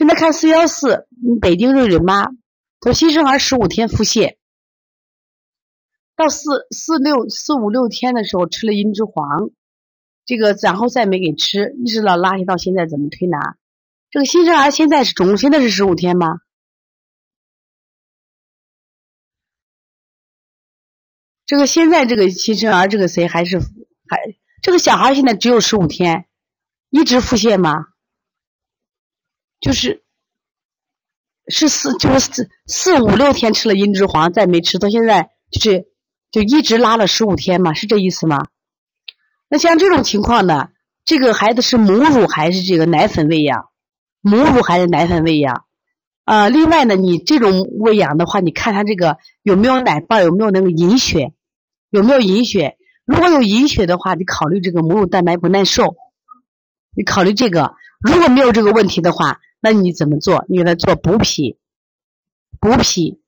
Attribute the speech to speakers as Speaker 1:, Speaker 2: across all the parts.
Speaker 1: 现在看四幺四，北京瑞瑞妈，说新生儿十五天腹泻，到四四六四五六天的时候吃了银脂黄，这个然后再没给吃，一直到拉稀到现在怎么推拿？这个新生儿现在是中，现在是十五天吗？这个现在这个新生儿这个谁还是还这个小孩现在只有十五天，一直腹泻吗？就是是四就是四四五六天吃了银脂黄，再没吃，到现在就是就一直拉了十五天嘛，是这意思吗？那像这种情况呢，这个孩子是母乳还是这个奶粉喂养？母乳还是奶粉喂养？啊，另外呢，你这种喂养的话，你看他这个有没有奶瓣，有没有那个隐血？有没有隐血？如果有隐血的话，你考虑这个母乳蛋白不耐受，你考虑这个。如果没有这个问题的话，那你怎么做？你给他做补脾、补脾、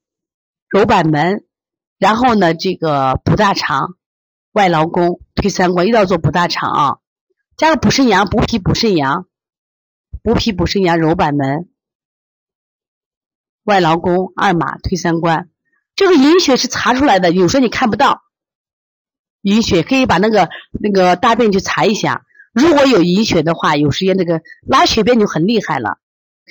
Speaker 1: 揉板门，然后呢，这个补大肠、外劳宫、推三关，一定要做补大肠啊！加个补肾阳、补脾补肾阳、补脾补肾阳、揉板门、外劳宫、二马推三关。这个隐血是查出来的，有时候你看不到。隐血可以把那个那个大便去查一下，如果有隐血的话，有时间这个拉血便就很厉害了，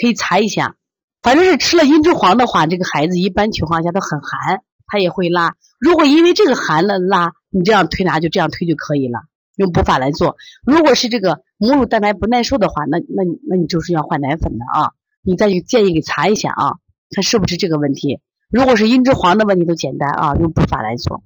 Speaker 1: 可以查一下。反正是吃了茵栀黄的话，这个孩子一般情况下都很寒，他也会拉。如果因为这个寒了拉，你这样推拿就这样推就可以了，用补法来做。如果是这个母乳蛋白不耐受的话，那那那你就是要换奶粉的啊。你再去建议给查一下啊，看是不是这个问题。如果是茵栀黄的问题都简单啊，用补法来做。